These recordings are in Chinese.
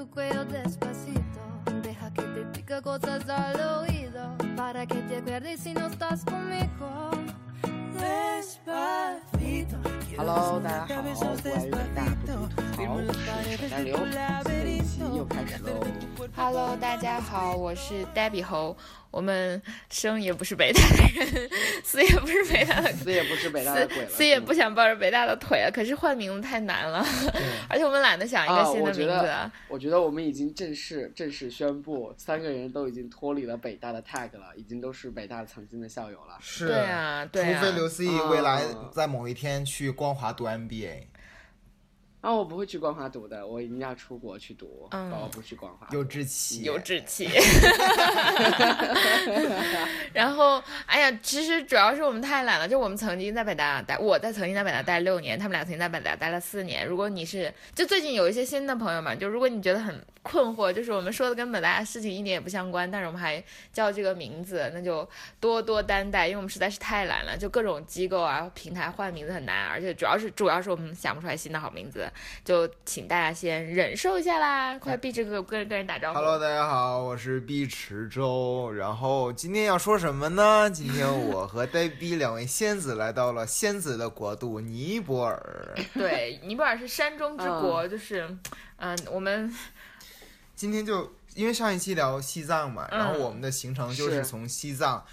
tu cuello despacito. Deja que te diga cosas al oído. Para que te acuerdes si no estás conmigo. Despacito. Hello，大家好，关于北大不吐槽，我是沈大刘，新的一期又开始喽。Hello，大家好，我是 Debbie 猴。我们生也不是北大的人，死也不是北大的，死也不是北大的鬼了，死死也不想抱着北大的腿啊。可是换名字太难了，而且我们懒得想一个啊，新的名我觉得字。，我觉得我们已经正式正式宣布，三个人都已经脱离了北大的 tag 了，已经都是北大曾经的校友了。是，对啊，对啊。除非刘思义未来啊在某一天去光华读 MBA，啊，我不会去光华读的，我一定要出国去读，嗯我不去光华。有志气，有志气。然后，哎呀，其实主要是我们太懒了。就我们曾经在北大待，我在曾经在北大待六年，他们俩曾经在北大待了四年。如果你是，就最近有一些新的朋友们，就如果你觉得很困惑，就是我们说的跟北大的事情一点也不相关，但是我们还叫这个名字，那就多多担待，因为我们实在是太懒了。就各种机构啊、平台换名字很难，而且主要是主要是我们想不出来新的好名字，就请大家先忍受一下啦。快闭这个跟跟人打招呼。Hello，大家好，我是毕池洲。然后今天要说什么呢？今天我和呆逼两位仙子来到了仙子的国度尼泊尔。对，尼泊尔是山中之国，就是，嗯、我们今天就因为上一期聊西藏嘛，嗯然后我们的行程就是是从西藏，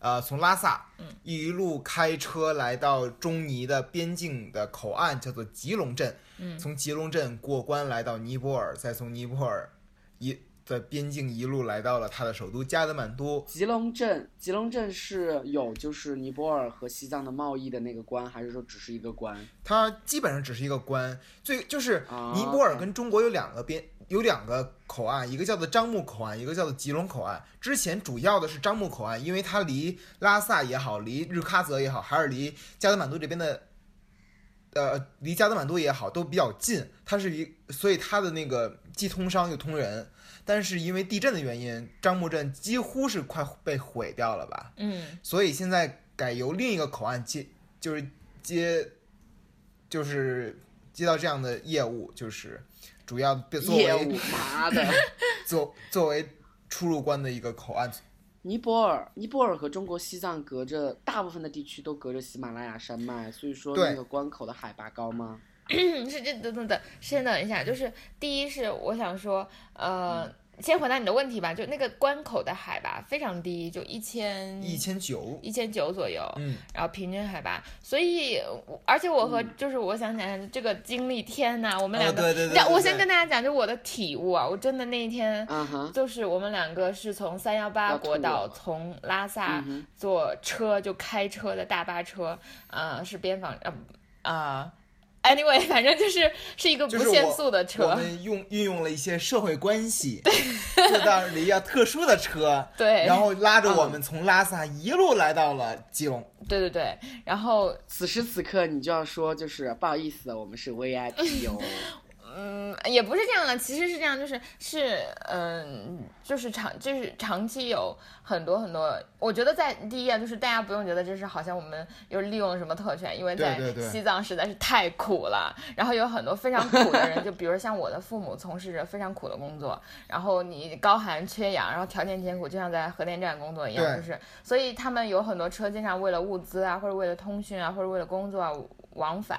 呃，从拉萨，嗯一路开车来到中尼的边境的口岸，叫做吉隆镇。嗯从吉隆镇过关来到尼泊尔，再从尼泊尔一的边境一路来到了它的首都加德满都。吉隆镇，吉隆镇是有就是尼泊尔和西藏的贸易的那个关，还是说只是一个关？它基本上只是一个关，最就是啊尼泊尔跟中国有两个边，有两个口岸，一个叫做樟木口岸，一个叫做吉隆口岸。之前主要的是樟木口岸，因为它离拉萨也好，离日喀则也好，还是离加德满都这边的，呃，离加德满都也好，都比较近。它是一，所以它的那个既通商又通人。但是因为地震的原因，樟木镇几乎是快被毁掉了吧？嗯，所以现在改由另一个口岸接，就是接，就是接到这样的业务，就是主要作业务为，妈的！作作为出入关的一个口岸。尼泊尔，尼泊尔和中国西藏隔着大部分的地区都隔着喜马拉雅山脉，所以说那个关口的海拔高吗？是这等等等，先等一下，就是第一是我想说，呃，先回答你的问题吧，就那个关口的海拔非常低，就一千一千九，一千九左右，嗯，然后平均海拔，所以我而且我和、就是我想起来这个经历，天呐，我们两个，哦对对对我先跟大家讲，就我的体悟啊，我真的那一天。嗯哼，就是我们两个是从三幺八国道从拉萨坐车就开车的大巴车，呃，是边防呃呃，anyway，反正就是是一个不限速的车我车，们用运用了一些社会关系，坐到了一辆特殊的车，对，然后拉着我们从拉萨一路来到了吉隆。对对对，然后此时此刻你就要说，就是不好意思，我们是 VIP 哦。嗯，也不是这样的，其实是这样，就是是嗯，就是长就是长期有很多很多，我觉得在第一啊，就是大家不用觉得这是好像我们又利用了什么特权，因为在西藏实在是太苦了，然后有很多非常苦的人，就比如像我的父母从事着非常苦的工作，然后你高寒缺氧，然后条件艰苦，就像在核电站工作一样，就是所以他们有很多车经常为了物资啊，或者为了通讯啊，或者为了工作啊往返。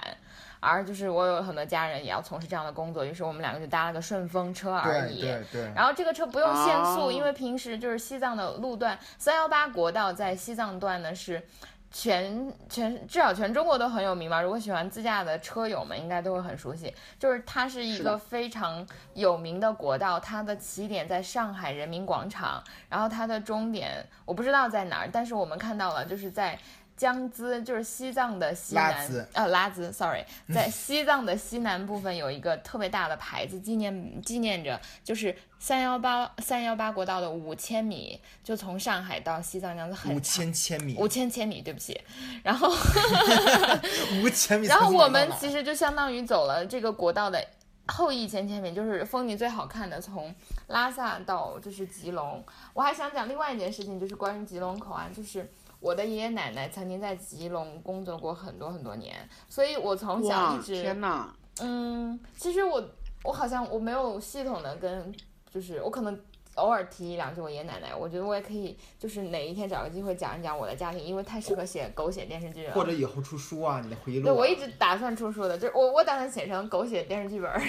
而就是我有很多家人也要从事这样的工作，于是我们两个就搭了个顺风车而已。对对，然后这个车不用限速，哦因为平时就是西藏的路段，三幺八国道在西藏段呢是全全至少全中国都很有名吧。如果喜欢自驾的车友们应该都会很熟悉，就是它是一个非常有名的国道，它的起点在上海人民广场，然后它的终点我不知道在哪儿，但是我们看到了，就是在。江孜就是西藏的西南拉孜，呃，拉孜，sorry，在西藏的西南部分有一个特别大的牌子，纪念纪念着就是三幺八三幺八国道的五千米，就从上海到西藏这样子很五长千千米，五千千米，对不起。然后，五千米。然后我们其实就相当于走了这个国道的后一千千米，就是风景最好看的，从拉萨到就是吉隆。我还想讲另外一件事情，就是关于吉隆口岸，就是。我的爷爷奶奶曾经在吉隆工作过很多很多年，所以我从小一，直天哪！嗯，其实我我好像我没有系统的跟，就是我可能偶尔提一两句我爷爷奶奶，我觉得我也可以，就是哪一天找个机会讲一讲我的家庭，因为太适合写狗血电视剧了。或者以后出书啊，你的回忆录、啊。对，我一直打算出书的，就是我我打算写成狗血电视剧本儿。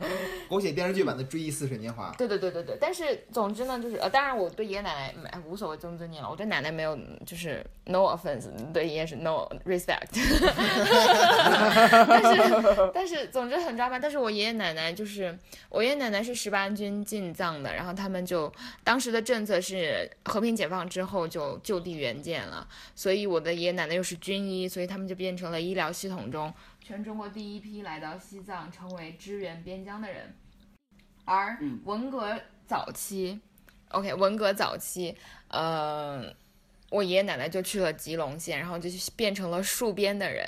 狗血电视剧版的《追忆似水年华》。对对对对对，但是总之呢，就是呃，当然我对爷爷奶奶没无所谓尊不尊敬了，我对奶奶没有就是 no offense，对爷爷是 no respect。但是 但是总之很抓马，但是我爷爷奶奶就是我爷爷奶奶是十八军进藏的，然后他们就当时的政策是和平解放之后就就地援建了，所以我的爷爷奶奶又是军医，所以他们就变成了医疗系统中全中国第一批来到西藏成为支援边疆的人。而嗯文革早期、o k 文革早期，呃，我爷爷奶奶就去了吉隆县，然后就变成了戍边的人，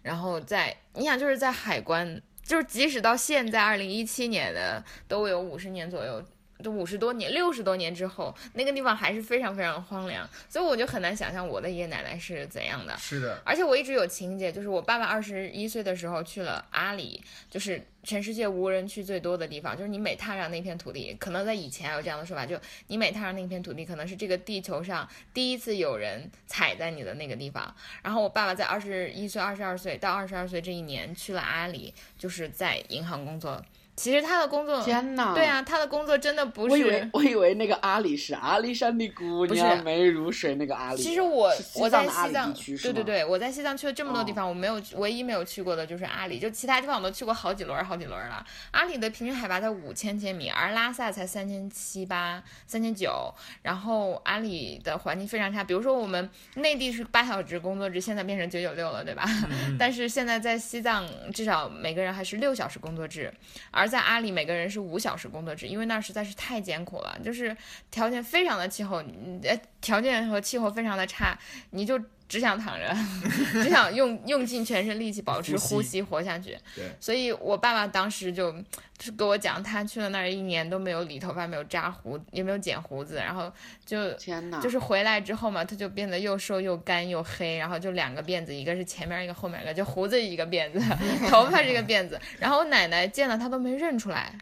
然后在你想就是在海关，就是即使到现在二零一七年的都有五十年左右。就五十多年、六十多年之后，那个地方还是非常非常荒凉，所以我就很难想象我的爷爷奶奶是怎样的。是的，而且我一直有情节，就是我爸爸二十一岁的时候去了阿里，就是全世界无人去最多的地方。就是你每踏上那片土地，可能在以前还有这样的说法，就你每踏上那片土地，可能是这个地球上第一次有人踩在你的那个地方。然后我爸爸在二十一岁、二十二岁到二十二岁这一年去了阿里，就是在银行工作。其实他的工作，天哪！对啊，他的工作真的不我以为是。我以为那个阿里是阿里山的姑不是娘美如水那个阿里。其实我我在西藏，对对对，我在西藏去了这么多地哦方，我没有唯一没有去过的就是阿里，就其他地方我都去过好几轮儿好几轮儿了。阿里的平均海拔在五千千米，而拉萨才三千七八、三千九，然后阿里的环境非常差。比如说我们内地是八小时工作制，现在变成九九六了，对吧？但是现在在西藏，至少每个人还是六小时工作制，而在阿里每个人是五小时工作制，因为那实在是太艰苦了，就是条件非常的气候，呃，条件和气候非常的差，你就只想躺着，只想用用尽全身力气保持呼吸活下去。对，所以我爸爸当时就就是跟我讲，他去了那儿一年都没有理头发，没有扎胡，也没有剪胡子，然后就天哪！就是回来之后嘛，他就变得又瘦又干又黑，然后就两个辫子，一个是前面一个后面一个，就胡子一个辫子，头发是一个辫子。然后我奶奶见了他都没认出来，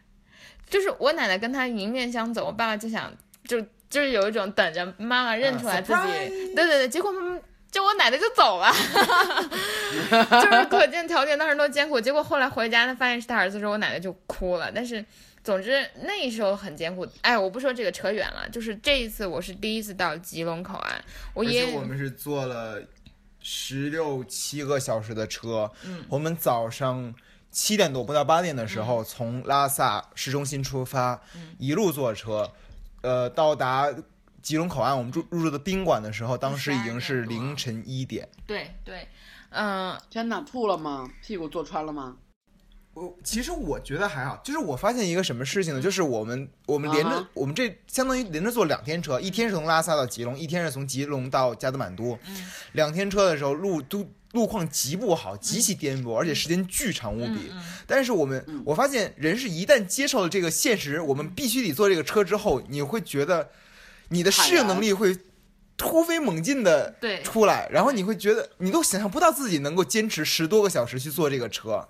就是我奶奶跟他迎面相走，我爸爸就想就就是有一种等着妈妈认出来自己，对对对，结果妈妈。就我奶奶就走了，就是可见条件当时多艰苦。结果后来回家，他发现是他儿子的时候，我奶奶就哭了。但是，总之那时候很艰苦。哎，我不说这个扯远了，就是这一次我是第一次到吉隆口岸，我而爷我们是坐了十六七个小时的车，嗯我们早上七点多不到八点的时候、从拉萨市中心出发，嗯一路坐车，呃，到达吉隆口岸，我们住入住的宾馆的时候，当时已经是12点多凌晨一点。对对，嗯、天哪，吐了吗？屁股坐穿了吗？我其实我觉得还好，就是我发现一个什么事情呢？就是我们我们连着、我们这相当于连着坐两天车，一天是从拉萨到吉隆，一天是从吉隆到加德满都。嗯两天车的时候，路都路况极不好，极其颠簸，而且时间巨长无比。嗯但是我们嗯我发现人是一旦接受了这个现实，我们必须得坐这个车之后，你会觉得你的适应能力会突飞猛进的对出来，然后你会觉得你都想象不到自己能够坚持十多个小时去坐这个车。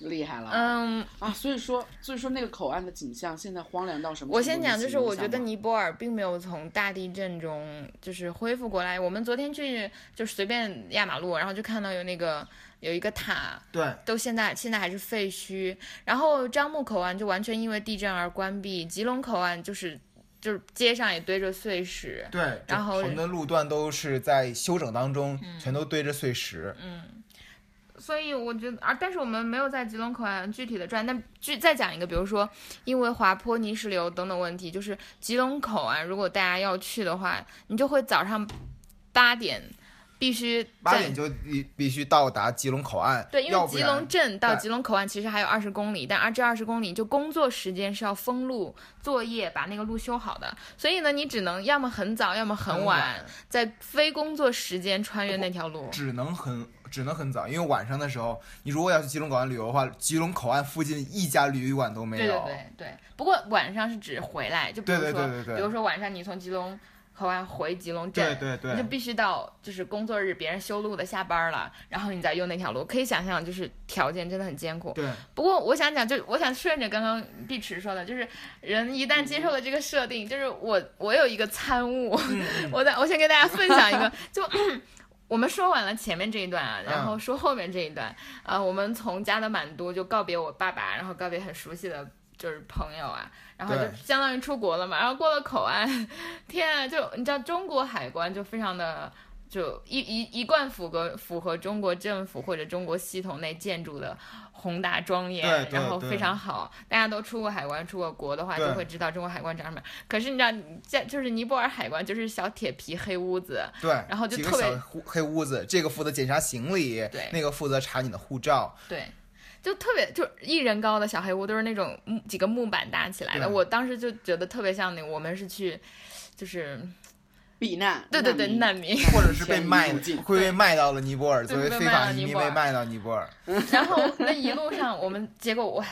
厉害了！嗯，啊，所以说，所以说那个口岸的景象现在荒凉到什么？我先讲，就是我觉得尼泊尔并没有从大地震中就是恢复过来。我们昨天去就随便压马路，然后就看到有那个有一个塔，对，都现在现在还是废墟。然后樟木口岸就完全因为地震而关闭，吉隆口岸就是就是街上也堆着碎石。对，然后横的路段都是在修整当中，全都堆着碎石。嗯所以我觉得，啊，但是我们没有在吉隆口岸具体的转。那具再讲一个，比如说因为滑坡、泥石流等等问题，就是吉隆口岸，如果大家要去的话，你就会早上八点必须八点就必必须到达吉隆口岸，对，因为吉隆镇到吉隆口岸其实还有二十公里，但而这二十公里就工作时间是要封路作业，把那个路修好的。所以呢，你只能要么很早，要么很很晚，在非工作时间穿越那条路。只能很只能很早，因为晚上的时候，你如果要去吉隆口岸旅游的话，吉隆口岸附近一家旅馆都没对有。对对对，不过晚上是指回来，就比如说，对对对对对比如说晚上你从吉隆口岸回吉隆镇，对对对。你就必须到就是工作日别人修路的下班了，然后你再用那条路，可以想象就是条件真的很艰苦。对，不过我想讲，就我想顺着刚刚碧池说的，就是人一旦接受了这个设定，就是我我有一个参悟，嗯 我在我先跟大家分享一个，就我们说完了前面这一段啊，然嗯后说后面这一段，呃，我们从加德满都就告别我爸爸，然后告别很熟悉的就是朋友啊，然后就相当于出国了嘛，然后过了口岸，天啊，就你知道中国海关就非常的。就一一一贯符合符合中国政府或者中国系统内建筑的宏大庄严，然后非常好。大家都出过海关、出过国的话，就会知道中国海关长什么样。可是你知道，在就是尼泊尔海关就是小铁皮黑屋子，对，然后就特别黑黑屋子，这个负责检查行李，对那个负责查你的护照，对，就特别就一人高的小黑屋，都是那种木几个木板搭起来的。我当时就觉得特别像那个，我们是去，就是避难，对对对，难难民。或者是被卖会被卖到了尼泊尔，作为非法移民被卖到尼泊尔。然后那一路上，我们结果哇。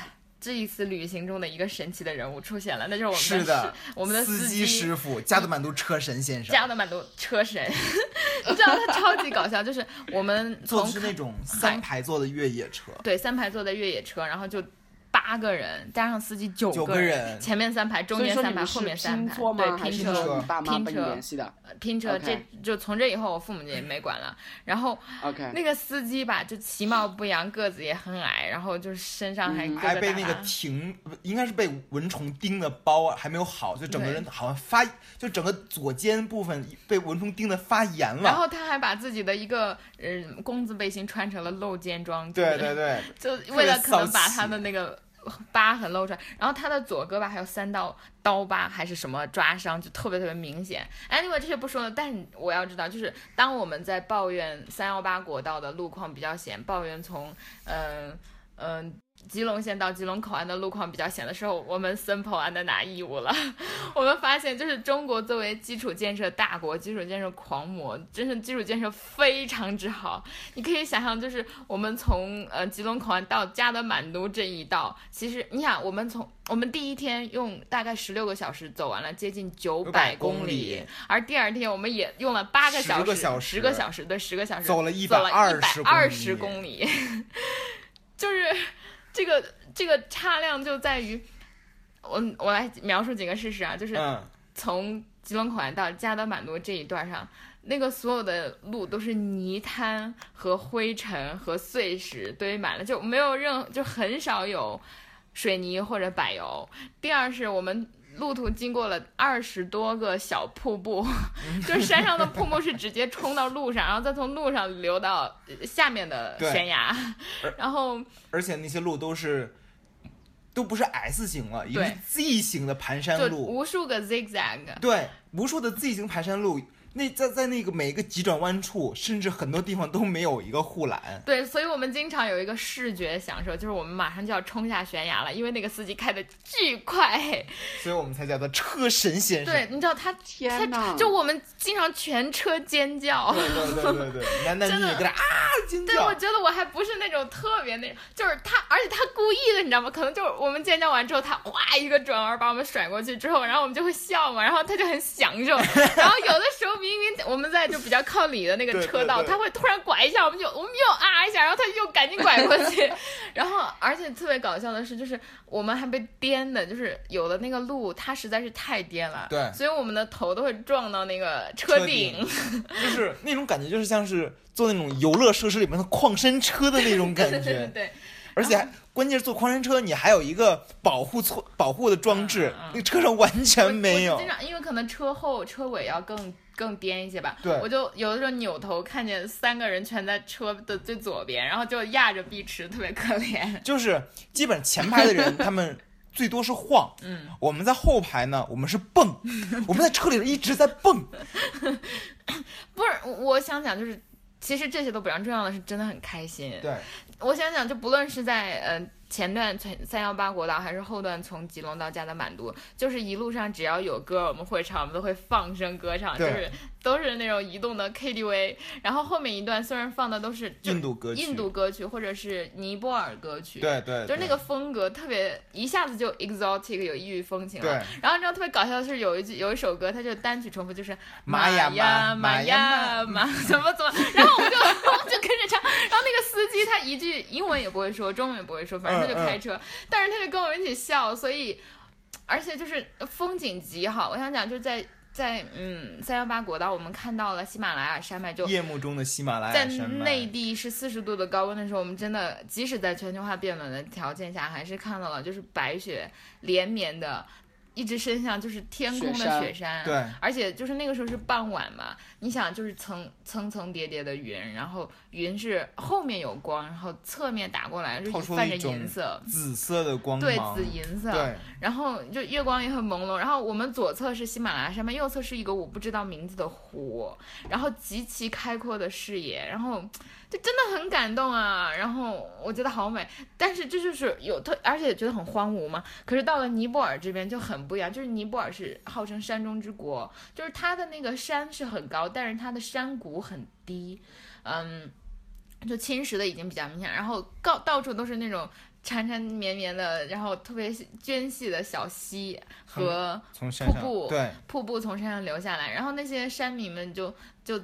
这一次旅行中的一个神奇的人物出现了，那就是我们是的我们的司机师傅，加德满都车神先生，加德满都车神，你知道他超级搞笑，就是我们从坐的是那种三排座的越野车，对三排座的越野车，然后就八个人加上司机九九个个人。前面三排，中间三排，后面三排，拼车吗？对拼车。爸妈帮你拼车联系的？呃拼车这就从这以后我父母就也没管了。然后？OK，那个司机吧，就其貌不扬，个子也很矮，然后就是身上还还被那个瘩停，应该是被蚊虫叮的包啊还没有好，就整个人好像发，就整个左肩部分被蚊虫叮的发炎了。然后他还把自己的一个嗯工字背心穿成了露肩装，对对对，就为了可能把他的那个疤痕露出来，然后他的左胳膊还有三道刀疤还是什么抓伤，就特别特别明显。Anyway，这些不说了，但我要知道，就是当我们在抱怨三幺八国道的路况比较险，抱怨从嗯嗯。吉隆县到吉隆口岸的路况比较险的时候，我们 Simple 安的拿义务了。我们发现，就是中国作为基础建设大国、基础建设狂魔，真是基础建设非常之好。你可以想象，就是我们从呃吉隆口岸到加德满都这一道，其实你想，我们从我们第一天用大概十六个小时走完了接近九百900公公里而第二天我们也用了八个小10个时，十个小时，对，十个小时走了一百二十十公里，就是这个这个差量就在于，我我来描述几个事实啊，就是嗯，从吉隆口岸到加德满都这一段上，那个所有的路都是泥滩和灰尘和碎石堆满了，就没有任就很少有水泥或者柏油。第二是我们。路途经过了二十多个小瀑布，就是山上的瀑布是直接冲到路上，然后再从路上流到呃下面的悬崖，然后而且那些路都是都不是 S 型了，已经 Z 型的盘山路，无数个 zigzag，对，无数的 Z 型盘山路，那在在那个每个急转弯处，甚至很多地方都没有一个护栏。对，所以我们经常有一个视觉享受，就是我们马上就要冲下悬崖了，因为那个司机开的巨快。所以我们才叫他车神先生。对，你知道他天哪他就我们经常全车尖叫。对对对对对，男男女女跟他啊尖叫对，我。觉得我还不是那种特别那种，就是他，而且他故意的，你知道吗？可能就是我们尖叫完之后，他哗一个转弯把我们甩过去之后，然后我们就会笑嘛，然后他就很享受。然后有的时候明明我们在就比较靠里的那个车道，他会突然拐一下，我们就我们又啊一下，然后他又赶紧拐过去。然后而且特别搞笑的是，就是我们还被颠的，就是有的那个路它实在是太颠了，对所以我们的头都会撞到那个车车顶顶。就是那种感觉，就是像是坐那种游乐设施里面的矿山车的那种感 对觉。对。而且还关键是坐矿山车，你还有一个保护措保护的装置嗯嗯，那个车上完全没有经。常因为可能车后车尾要更更颠一些吧，对我就有的时候扭头看见三个人全在车的最左边，然后就压着碧池，特别可怜。就是基本前排的人，他们最多是晃，嗯，我们在后排呢，我们是蹦，我们在车里一直在蹦。不是，我想讲就是。其实这些都不重要，重要的是真的很开心。对，我想想，就不论是在呃前段从三幺八国道，还是后段从吉隆到加德满都，就是一路上只要有歌我们会唱，我们都会放声歌唱，就是都是那种移动的 KTV。然后后面一段虽然放的都是印度歌曲印度歌曲或者是尼泊尔歌曲，对对，就是那个风格特别一下子就 exotic 有异域风情了。对然后你知道特别搞笑的是有一句有一首歌，它就单曲重复，就是玛雅呀玛雅玛玛怎么怎么，然后我们就 就跟着唱，然后那个司机他一句英文也不会说，中文也不会说，反正他就嗯嗯开车，但是他就跟我们一起笑，所以而且就是风景极好。我想讲就在在嗯三幺八国道，我们看到了喜马拉雅山脉就。夜幕中的喜马拉雅在山脉内地是四十度的高温的时候，我们真的即使在全球化变暖的条件下，还是看到了就是白雪连绵的，一直伸向就是天空的雪山。对，而且就是那个时候是傍晚嘛，你想就是层层层叠叠的云，然后云是后面有光，然后侧面打过来，就泛着银色。紫色的光对，紫银色，对然后就月光也很朦胧，然后我们左侧是喜马拉雅山脉，右侧是一个我不知道名字的湖，然后极其开阔的视野，然后就真的很感动啊，然后我觉得好美，但是这就是有特，而且觉得很荒芜嘛。可是到了尼泊尔这边就很不一样，就是尼泊尔是号称山中之国，就是它的那个山是很高，但是它的山谷很低，嗯。就侵蚀的已经比较明显，然后到到处都是那种缠缠绵绵的，然后特别涓细的小溪和瀑布对瀑布从山上流下来，然后那些山民们就就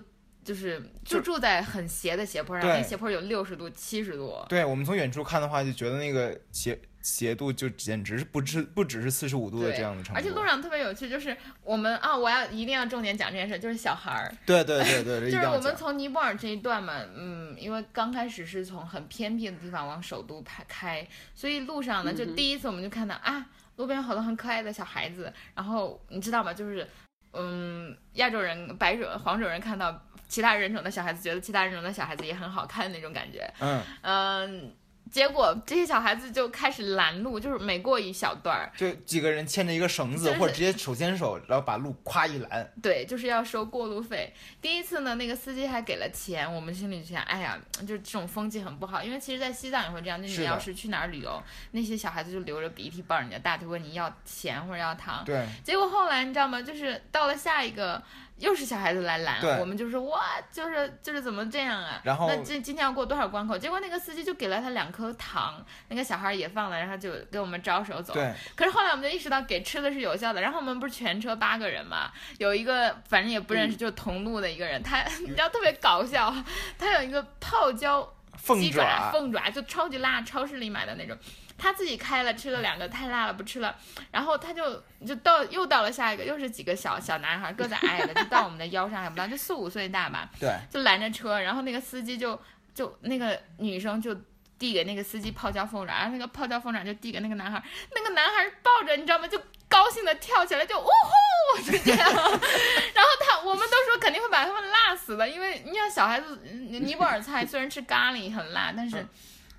就是就住在很斜的斜坡上，对那斜坡有六十度、七十度，对，我们从远处看的话，就觉得那个斜斜度就简直是不止不只是四十五度的这样的程度，而且路上特别有趣，就是我们啊，我要一定要重点讲这件事，就是小孩儿，对对对对，就是我们从尼泊尔这一段嘛，嗯，因为刚开始是从很偏僻的地方往首都开开，所以路上呢，就第一次我们就看到啊，路边有好多很可爱的小孩子，然后你知道吗？就是嗯，亚洲人、白种、黄种人看到其他人种的小孩子，觉得其他人种的小孩子也很好看那种感觉，嗯，嗯。结果这些小孩子就开始拦路，就是每过一小段儿，就几个人牵着一个绳子，就是或者直接手牵手，然后把路咵一拦，对，就是要收过路费。第一次呢，那个司机还给了钱，我们心里就想，哎呀，就是这种风气很不好。因为其实，在西藏也会这样，就是你要是去哪儿旅游，那些小孩子就流着鼻涕抱着你的大腿问你要钱或者要糖。对结果后来你知道吗？就是到了下一个。又是小孩子来拦，我们就说哇，就是就是怎么这样啊？然后那这今天要过多少关口？结果那个司机就给了他两颗糖，那个小孩也放了，然后就给我们招手走。对，可是后来我们就意识到给吃的是有效的，然后我们不是全车八个人嘛，有一个反正也不认识，就是同路的一个人，他你知道特别搞笑，他有一个泡椒凤鸡爪、爪，凤爪就超级辣，超市里买的那种。他自己开了，吃了两个，太辣了，不吃了。然后他就就到又到了下一个，又是几个小小男孩，个子矮的，就到我们的腰上还不到，就四五岁大吧，对，就拦着车。然后那个司机就就那个女生就递给那个司机泡椒凤爪，然后那个泡椒凤爪就递给那个男孩，那个男孩抱着，你知道吗？就高兴的跳起来，就呜呼，就这样。然后他，我们都说肯定会把他们辣死的，因为你想小孩子，嗯尼泊尔菜虽然吃咖喱很辣，但是。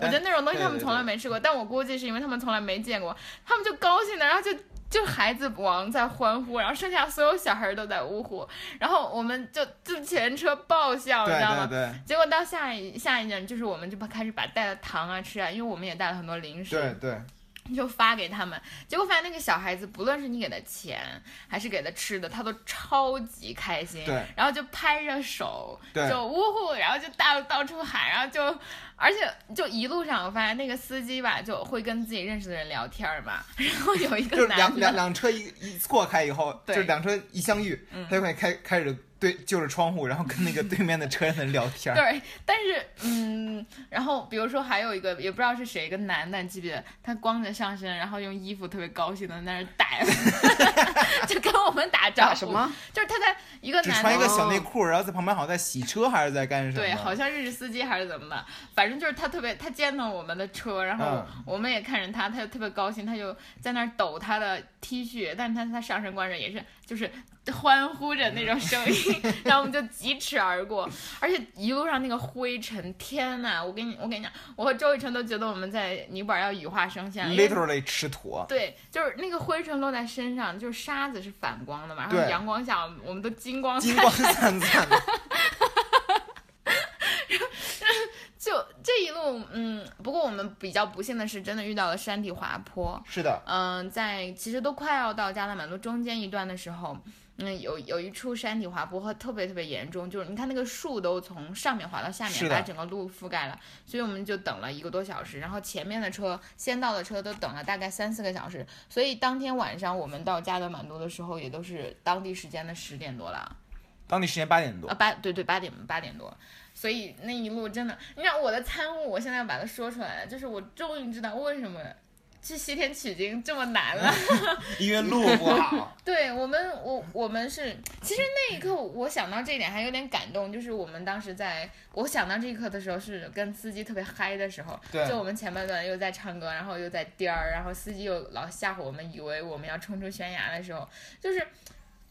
我觉得那种东西他们从来没吃过，但我估计是因为他们从来没见过，他们就高兴的，然后就就孩子王在欢呼，然后剩下所有小孩儿都在呜呼，然后我们就就全车爆笑，你知道吗？对对结果到下一下一站，就是我们就把开始把带的糖啊吃啊，因为我们也带了很多零食，对对，就发给他们。结果发现那个小孩子，不论是你给他钱还是给他吃的，他都超级开心，对然后就拍着手，对就呜呼，然后就到到处喊，然后就，而且就一路上我发现那个司机吧，就会跟自己认识的人聊天儿嘛，然后有一就是两两，两车一一错开以后，就两车一相遇，嗯他就会开开始对就是窗户，然后跟那个对面的车人聊天儿。对，但是嗯，然后比如说还有一个也不知道是谁，一个男的，你记不记得？他光着上身，然后用衣服特别高兴的在那儿打，就跟我们打招呼。什？么？就是他在一个男的穿一个小内裤，然后在旁边好像在洗车还是在干什么？对，好像认识司机还是怎么的，反正就是他特别，他见到我们的车，然后嗯我们也看着他，他就特别高兴，他就在那儿抖他的 T 恤，但是他他上身光着也是就是欢呼着那种声音，然后我们就疾驰而过，而且一路上那个灰尘，天呐，我跟你我跟你讲，我和周雨辰都觉得我们在尼泊尔要羽化升仙了，literally 吃土。对，就是那个灰尘落在身上，就是沙子是反光的嘛，然后阳光下我们都金光金灿光灿灿的，就这一路，嗯，不过我们比较不幸的是，真的遇到了山体滑坡。是的，嗯，在其实都快要到加德满都中间一段的时候，嗯，有有一处山体滑坡和特别特别严重，就是你看那个树都从上面滑到下面，把整个路覆盖了，所以我们就等了一个多小时，然后前面的车先到的车都等了大概三四个小时，所以当天晚上我们到加德满都的时候也都是当地时间的十点多了。当地时间八点多啊，，八对对八点八点多，所以那一路真的，你看我的参悟，我现在要把它说出来了，就是我终于知道为什么去西天取经这么难了。因为路不好。对我们，我我们是，其实那一刻我想到这一点还有点感动，就是我们当时在我想到这一刻的时候是跟司机特别嗨的时候，对就我们前半段又在唱歌，然后又在颠儿，然后司机又老吓唬我们，以为我们要冲出悬崖的时候，就是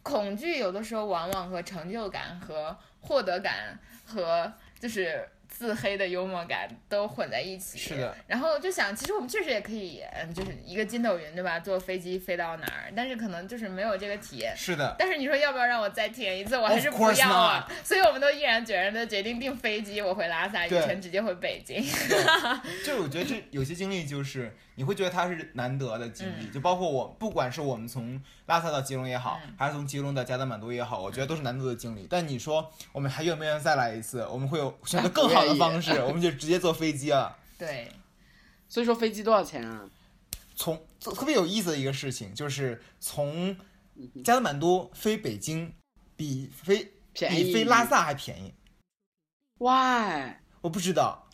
恐惧有的时候往往和成就感和获得感和就是自黑的幽默感都混在一起。是的。然后就想，其实我们确实也可以，嗯，就是一个筋斗云，对吧？坐飞机飞到哪儿，但是可能就是没有这个体验。是的，但是你说要不要让我再体验一次？我还是不要啊。所以我们都毅然决然的决定订飞机，我回拉萨，雨对辰直接回北京。就是我觉得这有些经历，就是你会觉得它是难得的经历，就包括我，不管是我们从拉萨到吉隆也好，嗯还是从吉隆到加德满都也好，我觉得都是难得的经历。但你说我们还愿不愿意再来一次？我们会有选择更好的方式，我们就直接坐飞机了。对，所以说飞机多少钱啊？从特别有意思的一个事情，就是从加德满都飞北京比飞比飞拉萨还便宜。？Why？我不知道，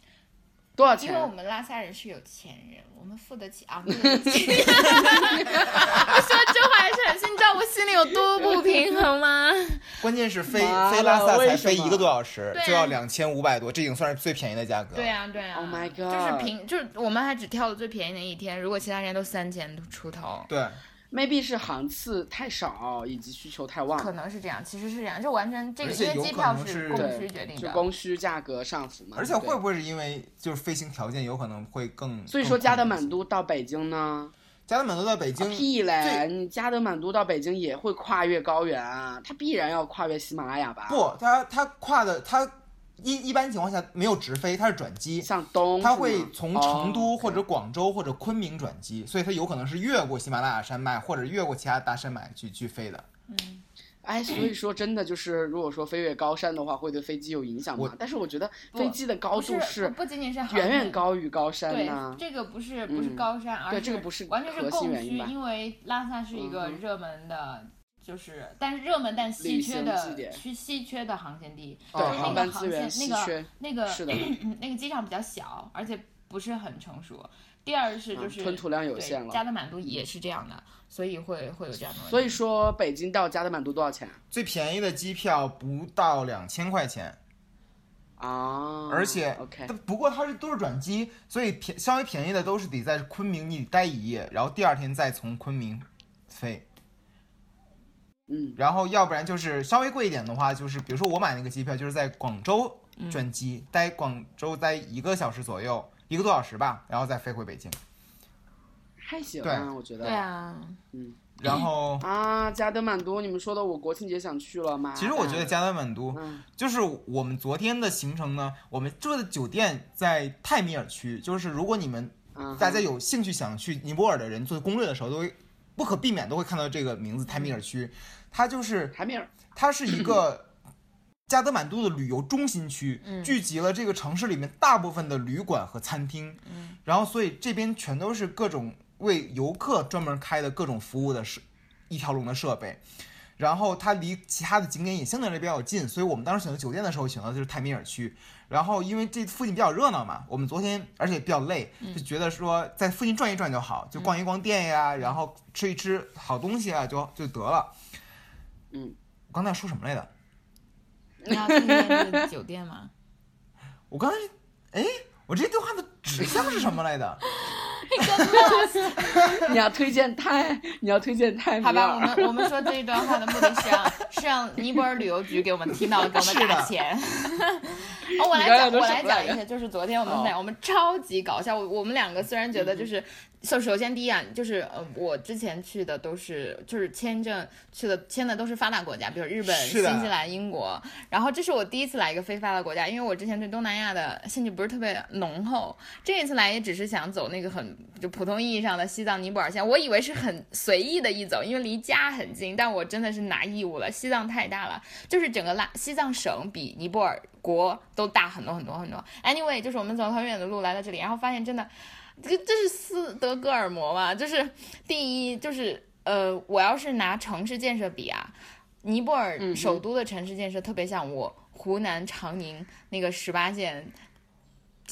多少钱因为我？们拉萨人是有钱人，我们付得起昂贵的机票。我说这话还是很心，你知道我心里有多不平衡吗？关键是飞飞拉萨才飞一个多小时就要两千五百多，这已经算是最便宜的价格。对啊，对啊。Oh my 就是 god 就是平，就是我们还只挑了最便宜的一天，如果其他人都三千出头。对，maybe 是航次太少以及需求太旺，可能是这样，其实是这样，就完全这个，因为机票是供需决定的。就供需价格上浮嘛。而且会不会是因为就是飞行条件有可能会更？所以说加德满都到北京呢？加德满都到北京，啊屁嘞！你加德满都到北京也会跨越高原啊，它必然要跨越喜马拉雅吧？，不，它它跨的它一一般情况下没有直飞，它是转机。向东它会从成都哦或者广州或者昆明转机，所以它有可能是越过喜马拉雅山脉或者越过其他大山脉去去飞的。嗯哎，所以说真的就是，如果说飞越高山的话，会对飞机有影响吗？但是我觉得飞机的高度是不仅仅是远远高于高山对呢，。这个不是不是嗯高山，而对这个不是完全是核心供需，因为拉萨是一个热门的，就是但是热门但稀缺的行地点稀稀缺的航线地，对就是那个航线那个，那个 那个机场比较小，而且不是很成熟。第二是就嗯是吞吐量有对限了加德满都也是这样的，所以会会有这样的问题。所以说北京到加德满都多少钱最便宜的机票不到两千块钱，啊？而且 OK，不过它是都是转机，所以便稍微便宜的都是得在昆明你待一夜，然后第二天再从昆明飞。嗯，然后要不然就是稍微贵一点的话，就是比如说我买那个机票，就是在广州转机，待广州待一个小时左右，一个多小时吧，然后再飞回北京。还行对啊，我觉得。对啊，然后，啊，加德满都，你们说的我国庆节想去了吗？其实我觉得加德满都嗯就是我们昨天的行程呢，我们住的酒店在泰米尔区，就是如果你们嗯，大家有兴趣想去尼泊尔的人做攻略的时候，都会不可避免都会看到这个名字泰米尔区，它就是泰米尔，它是一个加德满都的旅游中心区，嗯聚集了这个城市里面大部分的旅馆和餐厅，嗯然后所以这边全都是各种为游客专门开的各种服务的设一条龙的设备。然后它离其他的景点也相对来比较近，所以我们当时选择酒店的时候选择的就是泰米尔区。然后因为这附近比较热闹嘛，我们昨天而且比较累，嗯就觉得说在附近转一转就好，就逛一逛店呀，然后吃一吃好东西啊，就就得了。嗯，我刚才说什么来着？你要推荐这个酒店吗？我刚才，哎，我这句话的指向是什么来的？你要推荐泰，你要推荐泰米好吧，我。们我们说这一段话的目的是让是让尼泊尔旅游局给我们听到了，给我们 打钱。哦，我来讲，我来讲一下，就是昨天我们哦俩我们超级搞笑，我我们两个虽然觉得就是。首首先第一啊，就是呃，我之前去的都是就是签证去的签的都是发达国家，比如日本、新西兰、英国。然后这是我第一次来一个非发达国家，因为我之前对东南亚的兴趣不是特别浓厚，这一次来也只是想走那个很就普通意义上的西藏、尼泊尔线，我以为是很随意的一走，因为离家很近，但我真的是拿义务了。西藏太大了，就是整个拉西藏省比尼泊尔国都大很多很多很多。Anyway，就是我们走了很远的路来到这里，然后发现真的，这这是斯德哥尔摩嘛？就是第一就是呃，我要是拿城市建设比啊，尼泊尔嗯首都的城市建设特别像我湖南长宁那个十八线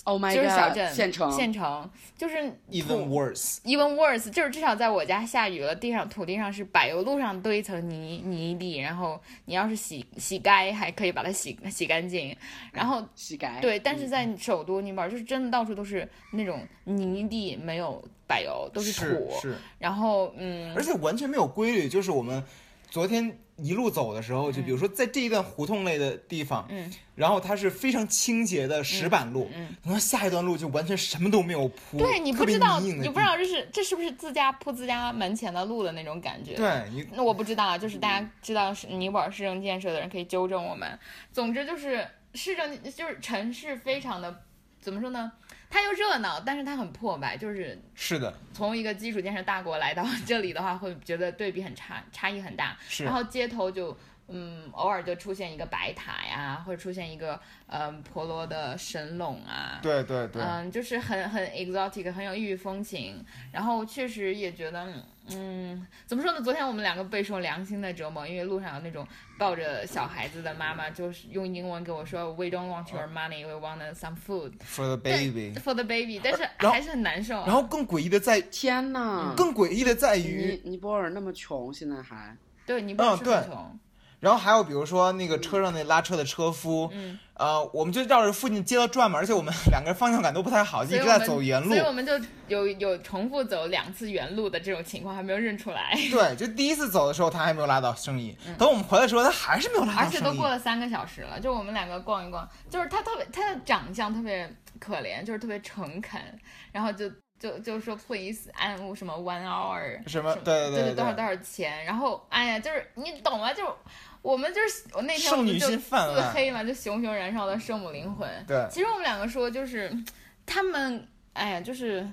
Oh my 就是小 god！镇、县城，县城，就是 even worse。even worse，就是至少在我家下雨了，地上土地上是柏油路上堆一层泥泥地，然后你要是洗洗该还可以把它洗洗干净，然后膝盖。对，但是在首都尼泊尔就是真的到处都是那种泥地，没有柏油，都是土，是，然后嗯而，且完全没有规律。就是我们昨天一路走的时候，就比如说在这一段胡同类的地方，嗯，然后它是非常清洁的石板路，嗯然后下一段路就完全什么都没有铺，对你不知道，你不知道这是这是不是自家铺自家门前的路的那种感觉，对你那我不知道啊，就是大家知道是尼泊尔市政建设的人可以纠正我们。总之就是市政就是城市非常的怎么说呢？它又热闹，但是它很破败。就是是的，从一个基础建设大国来到这里的话，会觉得对比很差，差异很大。是然后街头就嗯，偶尔就出现一个白塔呀，或者出现一个嗯婆罗的神龙啊。对对对，嗯，就是很很 exotic，很有异域风情。然后确实也觉得，嗯，怎么说呢？昨天我们两个备受良心的折磨，因为路上有那种抱着小孩子的妈妈，就是用英文跟我说，We don't want your money, we want some food for the baby。for the baby，但是还是很难受。然后更诡异的在，天呐，更诡异的在于，尼尼泊尔那么穷，现在还对你不嗯对是很穷，然后还有比如说那个车上那拉车的车夫，嗯，呃，我们就绕着附近街道转嘛，而且我们两个人方向感都不太好，一直在走原路所以。我们就有有重复走两次原路的这种情况，还没有认出来，对，就第一次走的时候他还没有拉到生意，等我们回来的时候他还是没有拉到生意而且都过。了三个小时了，就我们两个逛一逛，就是他特别他的长相特别可怜，就是特别诚恳，然后就就就说 please 按什么 one hour 什么对对对对对多少多少钱，然后哎呀，就是你懂吗？就是我们就是我那天就自黑嘛，就熊熊燃烧的圣母灵魂。对其实我们两个说就是他们哎呀就是。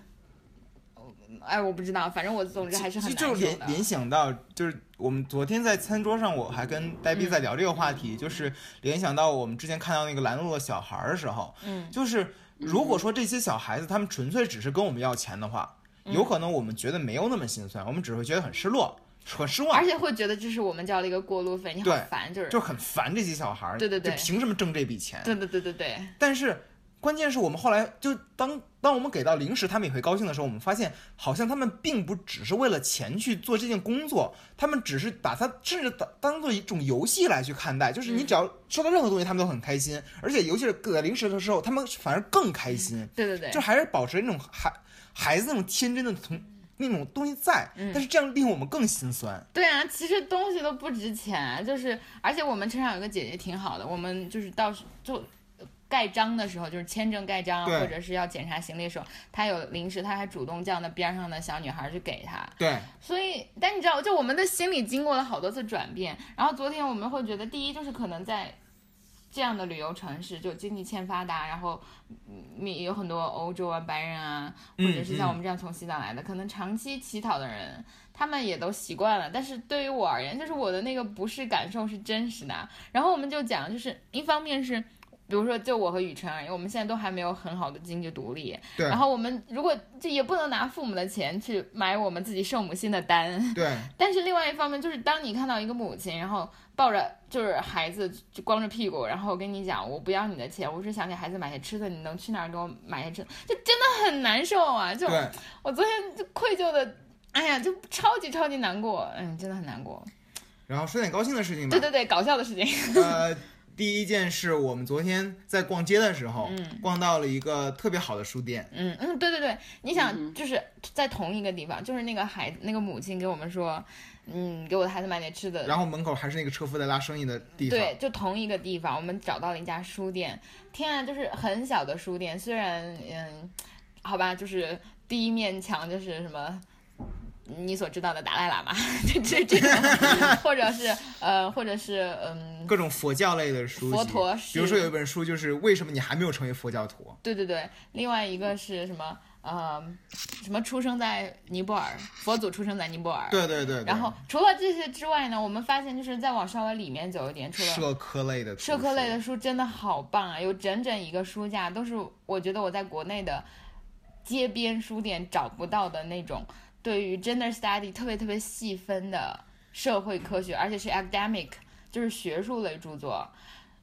哎，我不知道，反正我总之还是很就就难受的。联联想到，就是我们昨天在餐桌上，我还跟呆逼在聊这个话题，就是联想到我们之前看到那个拦路的小孩儿的时候，嗯，就是如果说这些小孩子他们纯粹只是跟我们要钱的话，有可能我们觉得没有那么心酸，我们只会觉得很失落、很失望。而，且会觉得这是我们交了一个过路费，你很烦，就是。就很烦这些小孩儿，对对对。就凭什么挣这笔钱？对对对对对，但是关键是我们后来就当当我们给到零食，他们也会高兴的时候，我们发现好像他们并不只是为了钱去做这件工作，他们只是把它甚至当当做一种游戏来去看待，就是你只要收到任何东西，他们都很开心，而且尤其是给零食的时候，他们反而更开心，对对对，就还是保持那种孩孩子那种天真的从那种东西在，但是这样令我们更心酸。对啊，其实东西都不值钱，就是而且我们车上有个姐姐挺好的，我们就是到时就。盖章的时候，就是签证盖章，或者是要检查行李的时候，她有零食，她还主动叫那边上的小女孩去给她。对，所以，但你知道，就我们的心理经过了好多次转变。然后昨天我们会觉得，第一就是可能在这样的旅游城市，就经济欠发达，然后嗯有很多欧洲啊、白人啊，或者是像我们这样从西藏来的，可能长期乞讨的人，他们也都习惯了。但是对于我而言，就是我的那个不适感受是真实的。然后我们就讲，就是一方面是。比如说，就我和雨辰而言，我们现在都还没有很好的经济独立。对然后我们如果这也不能拿父母的钱去买我们自己圣母心的单。对，但是另外一方面，就是当你看到一个母亲，然后抱着就是孩子就光着屁股，然后跟你讲我不要你的钱，我是想给孩子买些吃的，你能去哪儿给我买些吃的？就真的很难受啊！就，我昨天就愧疚的，哎呀，就超级超级难过，嗯，真的很难过。然后说点高兴的事情吧。对对对，搞笑的事情。呃，第一件事我们昨天在逛街的时候，嗯逛到了一个特别好的书店，嗯嗯，对对对，你想就是在同一个地方，就是那个孩那个母亲给我们说，嗯，给我的孩子买点吃的，然后门口还是那个车夫在拉生意的地方。对，就同一个地方，我们找到了一家书店。天啊，就是很小的书店，虽然嗯，好吧，就是第一面墙就是什么。你所知道的达赖喇嘛，这这这种，或者是呃，或者是嗯，各种佛教类的书，佛陀比如说有一本书就是为什么你还没有成为佛教徒？对对对，另外一个是什么呃，什么出生在尼泊尔，佛祖出生在尼泊尔。对对对对然后除了这些之外呢，我们发现就是再往稍微里面走一点，除了社科类的图社科类的书真的好棒啊，有整整一个书架，都是我觉得我在国内的街边书店找不到的那种对于 gender study 特别特别细分的社会科学，而且是 academic，就是学术类著作。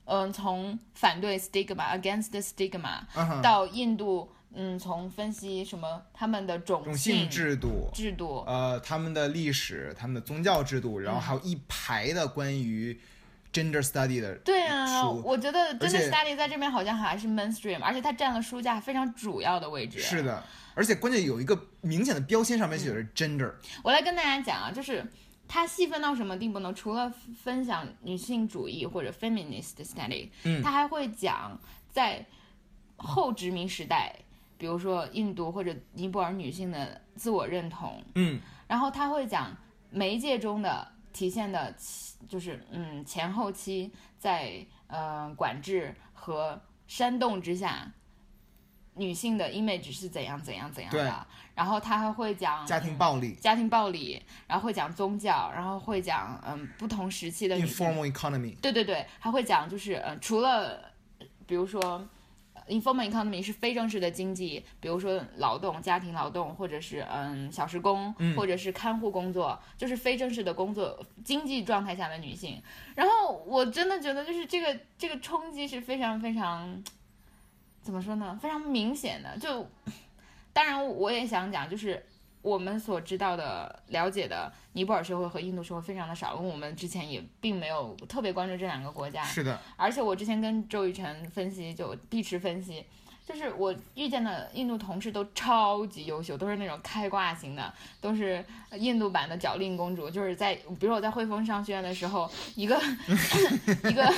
嗯，从反对 stigma against stigma 嗯哼到印度，嗯，从分析什么他们的种种姓制度，制度，呃，他们的历史、他们的宗教制度，然嗯后还有一排的关于 gender study 的对啊，我觉得 gender study 在这边好像还是 mainstream，而且它占了书架非常主要的位置。是的，而且关键有一个明显的标签，上面写着 gender，、我来跟大家讲啊，就是它细分到什么地步呢？除了分享女性主义或者 feminist study，嗯。它还会讲在后殖民时代，比如说印度或者尼泊尔女性的自我认同，嗯，然后它会讲媒介中的体现的，就是嗯前后期在呃管制和煽动之下，女性的 image 是怎样怎样怎样的。然后他还会讲家庭暴力、家庭暴力，然后会讲宗教，然后会讲嗯不同时期的 informal economy，对对对，还会讲就是呃，除了比如说呃 informal economy 是非正式的经济，比如说劳动、家庭劳动，或者是嗯小时工，或者是看护工作，就是非正式的工作经济状态下的女性。然后我真的觉得就是这个这个冲击是非常非常怎么说呢？非常明显的。就当然我也想讲，就是。我们所知道的、了解的尼泊尔社会和印度社会非常的少，因为我们之前也并没有特别关注这两个国家。是的，而且我之前跟周雨辰分析，就碧池分析，就是我遇见的印度同事都超级优秀，都是那种开挂型的，都是印度版的脚令公主。就是在比如我在汇丰商学院的时候，一个一个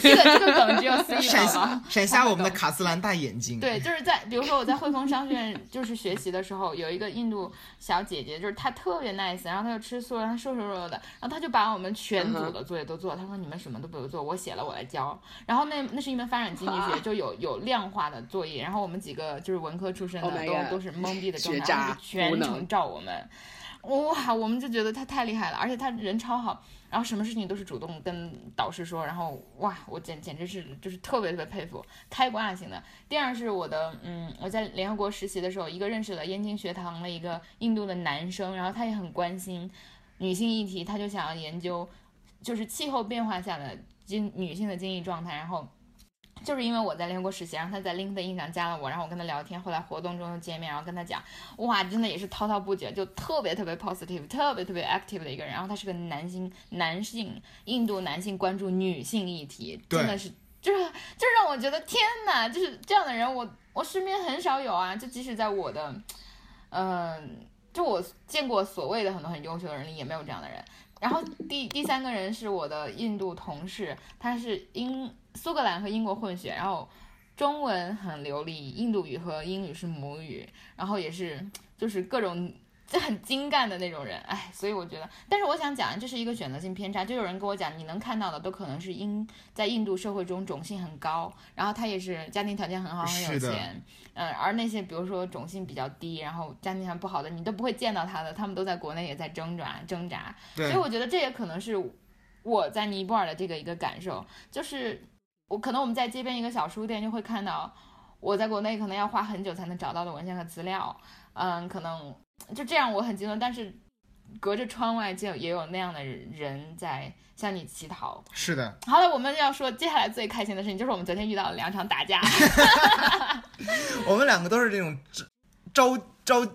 这个这个梗只有思怡闪瞎闪瞎我们的卡斯兰大眼睛。对，就是在比如说我在汇丰商学院就是学习的时候，有一个印度小姐姐，就是她特别 nice，然后她又吃素，然后她瘦瘦弱弱的，然后她就把我们全组的作业都做了。她说你们什么都不用做，我写了我来教。然后那那是一门发展经济学，就有有量化的作业，然后我们几个就是文科出身的 Oh 都都是懵逼的状态，全程照我们。哇，我们就觉得他太厉害了，而且他人超好，然后什么事情都是主动跟导师说，然后哇，我简简直是就是特别特别佩服，开挂型的。第二是我的，嗯，我在联合国实习的时候，一个认识了燕京学堂的一个印度的男生，然后他也很关心女性议题，他就想要研究就是气候变化下的经女性的经济状态，然后。就是因为我在联合国实习，然后他在 LinkedIn 上加了我，然后我跟他聊天，后来活动中又见面，然后跟他讲，哇，真的也是滔滔不绝，就特别特别 positive，特别特别 active 的一个人。然后他是个男性，男性，印度男性关注女性议题，真的是，就是就让我觉得天哪，就是这样的人我，我身边很少有啊，就即使在我的，嗯、就我见过所谓的很多很优秀的人里，也没有这样的人。然后第第三个人是我的印度同事，他是英苏格兰和英国混血，然后中文很流利，印度语和英语是母语，然后也是就是各种很精干的那种人，哎，所以我觉得，但是我想讲，这是一个选择性偏差，就有人跟我讲，你能看到的都可能是因在印度社会中种姓很高，然后他也是家庭条件很好，很有钱，嗯，而那些比如说种姓比较低，然后家庭条件不好的，你都不会见到他的，他们都在国内也在挣扎挣扎，所以我觉得这也可能是我在尼泊尔的这个一个感受，就是我可能我们在街边一个小书店就会看到，我在国内可能要花很久才能找到的文献和资料，嗯，可能就这样我很激动，但是隔着窗外就也有那样的人在向你乞讨。是的，好了，我们要说接下来最开心的事情，就是我们昨天遇到了两场打架。我们两个都是这种招招招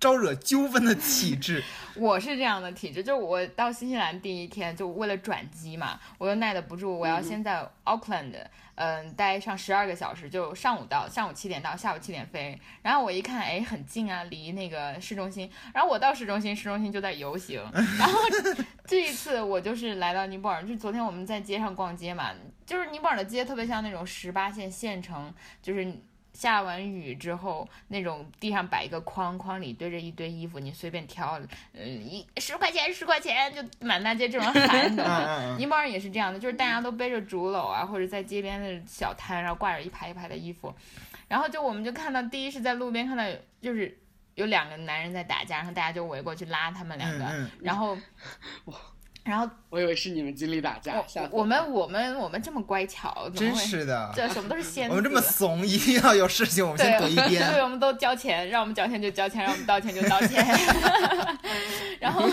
招惹纠纷的体质。我是这样的体质，就是我到新西兰第一天，就为了转机嘛，我又耐得不住，我要先在 Auckland，嗯，待上十二个小时，就上午到，上午七点到，下午七点飞。然后我一看，哎，很近啊，离那个市中心。然后我到市中心，市中心就在游行。然后这一次我就是来到尼泊尔，就昨天我们在街上逛街嘛，就是尼泊尔的街特别像那种十八线县城，就是。下完雨之后，那种地上摆一个筐，筐里堆着一堆衣服，你随便挑，嗯，一十块钱十块钱，就满大街这种 喊的。尼泊尔也是这样的，就是大家都背着竹篓啊，或者在街边的小摊，然后挂着一排一排的衣服，然后就我们就看到，第一是在路边看到就是有两个男人在打架，然后大家就围过去拉他们两个，嗯嗯然后，然后我以为是你们经理打架，我我们我们我们这么乖巧，怎么真？是的，这什么都是先。我们这么怂，一定要有事情我们先对，躲一边。对，我们都交钱，让我们交钱就交钱，让我们道歉就道歉。然后，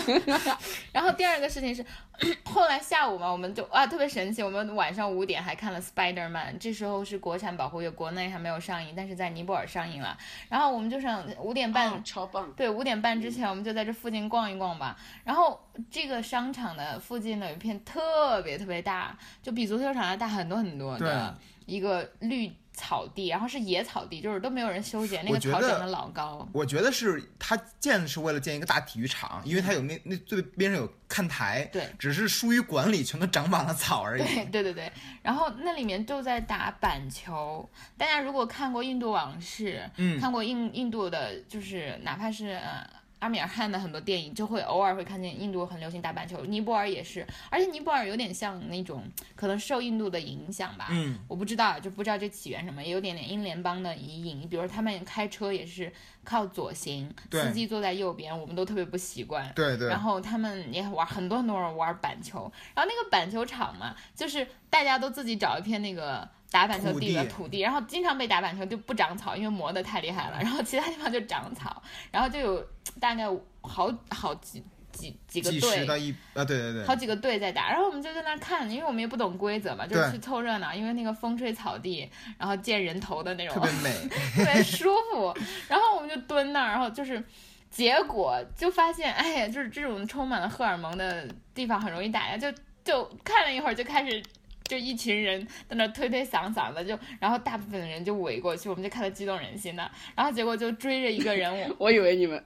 然后第二个事情是，后来下午嘛，我们就啊特别神奇，我们晚上五点还看了《Spider Man》，这时候是国产保护月，国内还没有上映，但是在尼泊尔上映了。然后我们就想五点半哦超棒。对，五点半之前我们就在这附近逛一逛吧。然后这个商场的附近呢有一片特别特别大，就比足球场要大很多很多的一个绿草地，然后是野草地，就是都没有人修剪，那个草长得老高。我觉得是它建是为了建一个大体育场，因为它有那那最边上有看台，对只是疏于管理，全都长满了草而已。对 对对对，然后那里面就在打板球。大家如果看过《印度往事》，嗯看过印印度的，就是哪怕是呃阿米尔汗的很多电影，就会偶尔会看见印度很流行打板球，尼泊尔也是，而且尼泊尔有点像那种可能受印度的影响吧，嗯，我不知道，就不知道这起源什么，也有点点英联邦的遗影，比如他们开车也是靠左行，司机坐在右边，我们都特别不习惯。对对。然，后他们也玩很多很多人玩板球，然后那个板球场嘛，就是大家都自己找一片那个打板球地的土土地，然后经常被打板球就不长草，因为磨得太厉害了，然后其他地方就长草，然后就有大概好好几几几个队。到一啊，对对对，好几个队在打，然后我们就在那儿看，因为我们也不懂规则嘛，就是去凑热闹。因为那个风吹草地，然后见人头的那种，特别美。特别舒服。然后我们就蹲那儿，然后就是，结果就发现，哎呀，就是这种充满了荷尔蒙的地方很容易打架，就就看了一会儿就开始。就一群人在那推推搡搡的，就然后大部分的人就围过去，我们就看得激动人心的。然后结果就追着一个人，我 我以为你们，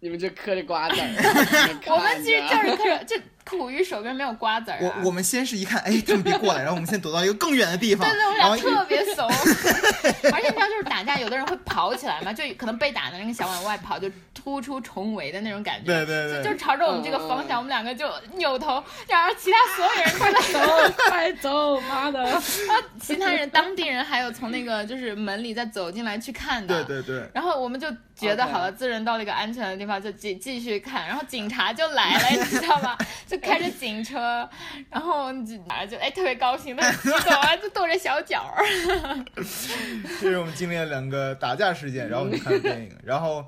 你们就嗑着瓜子儿。我们其实就是嗑着，就苦于手边没有瓜子儿、啊。我我们先是一看，哎，他们别过来，然后我们先躲到一个更远的地方，对对，我们俩特别怂，而且你知道，就是打架，有的人会跑起来嘛，就可能被打的那个想往外跑，就突出重围的那种感觉。对对对就就朝着我们这个方向，我们两个就扭头，然后其他所有人 快走，快走，妈的！然后其他人、当地人还有从那个就是门里再走进来去看的。对对对，然后我们就觉得好了，自认到了一个安全的地方，就继继续看。然后警察就来了，你知道吗？就开着警车，然后就就哎特别高兴，特别激动啊，就跺着小脚儿。这是我们经历了两个打架事件，然后我们看的电影，然后。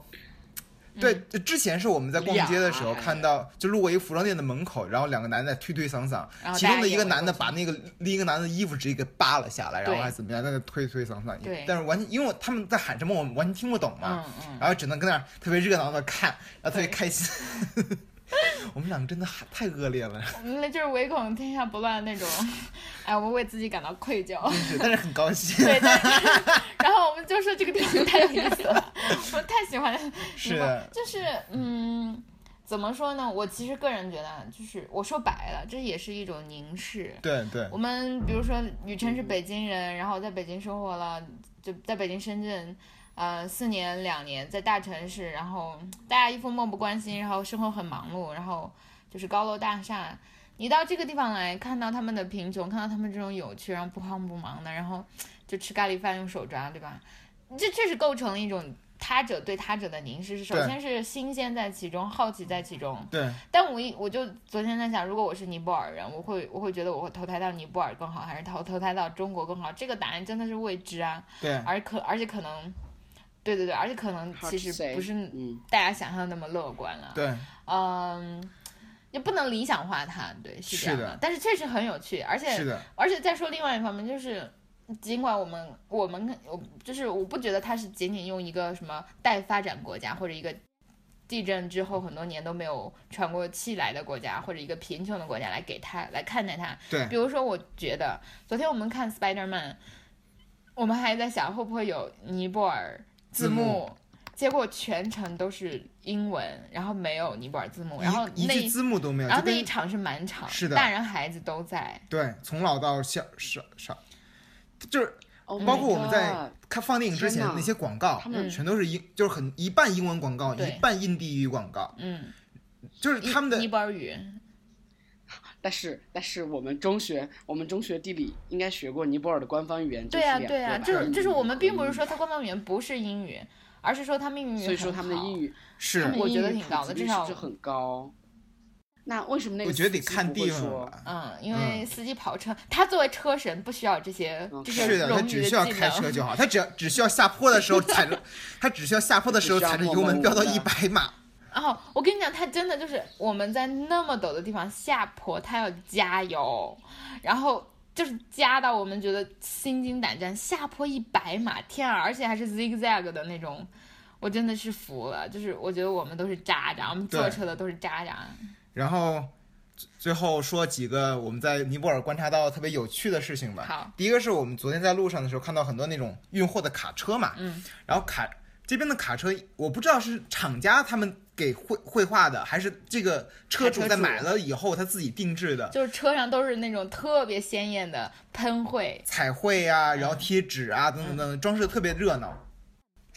对，嗯。之前是我们在逛街的时候看到，就路过一个服装店的门口，然后两个男的在推推搡搡其中的一个男的把那个另一个男的衣服直接给扒了下来，然后还怎么样，在那推推搡搡对。但是完全因为他们在喊什么，我们完全听不懂嘛，然后只能跟那儿特别热闹的看，然后特别开心。我们两个真的太恶劣了，我们那就是唯恐天下不乱那种，哎，我们为自己感到愧疚。但是很高兴。对，但是然后我们就说这个电影太有意思了，我太喜欢是的就是嗯，怎么说呢？我其实个人觉得，就是我说白了，这也是一种凝视。对对我们比如说雨辰是北京人，然后在北京生活了，就在北京、深圳，呃，四年两年在大城市，然后大家一副漠不关心，然后生活很忙碌，然后就是高楼大厦。你到这个地方来看到他们的贫穷，看到他们这种有趣，然后不慌不忙的，然后就吃咖喱饭用手抓，对吧？这确实构成了一种他者对他者的凝视。首先是新鲜在其中，好奇在其中，对，但我一我就昨天在想，如果我是尼泊尔人，我会我会觉得我会投胎到尼泊尔更好，还是投投胎到中国更好？这个答案真的是未知啊，对，而可而且可能，对对对，而且可能其实不是嗯，大家想象的那么乐观了。对，嗯，也不能理想化它，对，是这样是的但是确实很有趣，而且是的，而且再说另外一方面，就是尽管我们我们我就是我不觉得它是仅仅用一个什么待发展国家或者一个地震之后很多年都没有喘过气来的国家，或者一个贫穷的国家来给他来看待他。对比如说，我觉得昨天我们看 Spider Man，我们还在想会不会有尼泊尔字字幕。结果全程都是英文，然后没有尼泊尔字幕，然后那一一句字幕都没有，然后那一场是满场，是的。大人孩子都在。对从老到小少少，就是，Oh 包括我们在看放电影之前那些广告他，们全都是英，就是很一半英文广告，一半印地语广告，嗯，就是他们的尼泊尔语，但是但是我们中学我们中学地理应该学过尼泊尔的官方语言，对啊，呀对呀，就是就是我们并不是说它官方语言不是英语，而是说他们英语所以说他们的英语，是我觉得挺高的至少是不是很高。那为什么那个我觉得得看地方吧。嗯，因为司机跑车，他作为车神不需要这些嗯这些是的，他只需要技能。开车就好，他只要只需要下坡的时候踩着，他只需要下坡的时候踩着油门飙到一百码，然后我跟你讲，他真的就是我们在那么陡的地方下坡，他要加油，然后就是加到我们觉得心惊胆战，下坡一百码，天啊！而且还是 zigzag 的那种，我真的是服了。就是我觉得我们都是渣渣，我们坐车的都是渣渣。然后最最后说几个我们在尼泊尔观察到特别有趣的事情吧。好，第一个是我们昨天在路上的时候看到很多那种运货的卡车嘛，嗯，然后卡这边的卡车，我不知道是厂家他们给绘绘画的，还是这个车主在买了以后他自己定制的。就是车上都是那种特别鲜艳的喷绘，彩绘啊，然后贴纸啊，等等等等，装饰的特别热闹。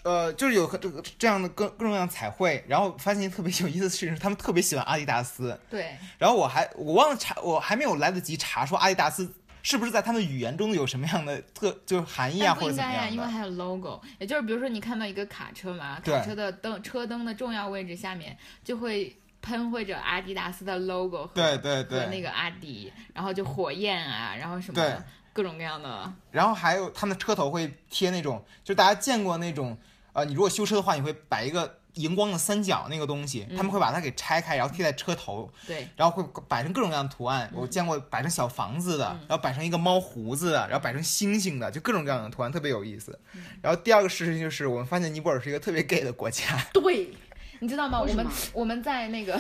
呃，就是有这个这样的各各种各样的彩绘，然后发现特别有意思的事情是，他们特别喜欢阿迪达斯。对，然后我还我忘了查，我还没有来得及查说阿迪达斯是不是在他们语言中有什么样的特 就是含义啊，或者怎么样的。因为还有 logo，也就是比如说你看到一个卡车嘛，卡车的灯车灯的重要位置下面就会喷绘着阿迪达斯的 logo 和对对和那，个阿迪，然后就火焰啊，然后什对么各种各样的，然后还有他们的车头会贴那种，就大家见过那种，呃，你如果修车的话，你会摆一个荧光的三角那个东西，他们会把它给拆开，然后贴在车头，对，然后会摆成各种各样的图案。我见过摆成小房子的，然后摆成一个猫胡子的，然后摆成星星的，就各种各样的图案，特别有意思。然后第二个事情就是，我们发现尼泊尔是一个特别 gay 的国家。对，你知道吗？我们我们在那个，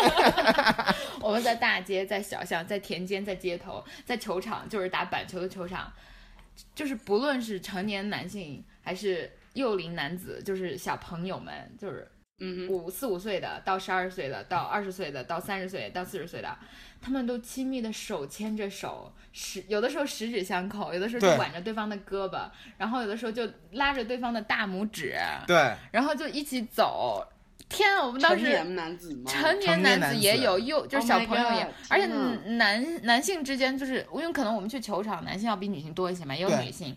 我们在大街、在小巷、在田间、在街头、在球场，就是打板球的球场，就是不论是成年男性还是幼龄男子，就是小朋友们，就是嗯哼，五四五岁的到十二岁的到二十岁的到三十岁到四十岁的，他们都亲密的手牵着手，十有的时候十指相扣，有的时候就挽着对方的胳膊，然后有的时候就拉着对方的大拇指，对，然后就一起走。天啊，我们当时成年男子吗？成年男子也有幼，就是 Oh 小朋友也 God，而且男男性之间就是因为可能我们去球场，男性要比女性多一些嘛，也有女性，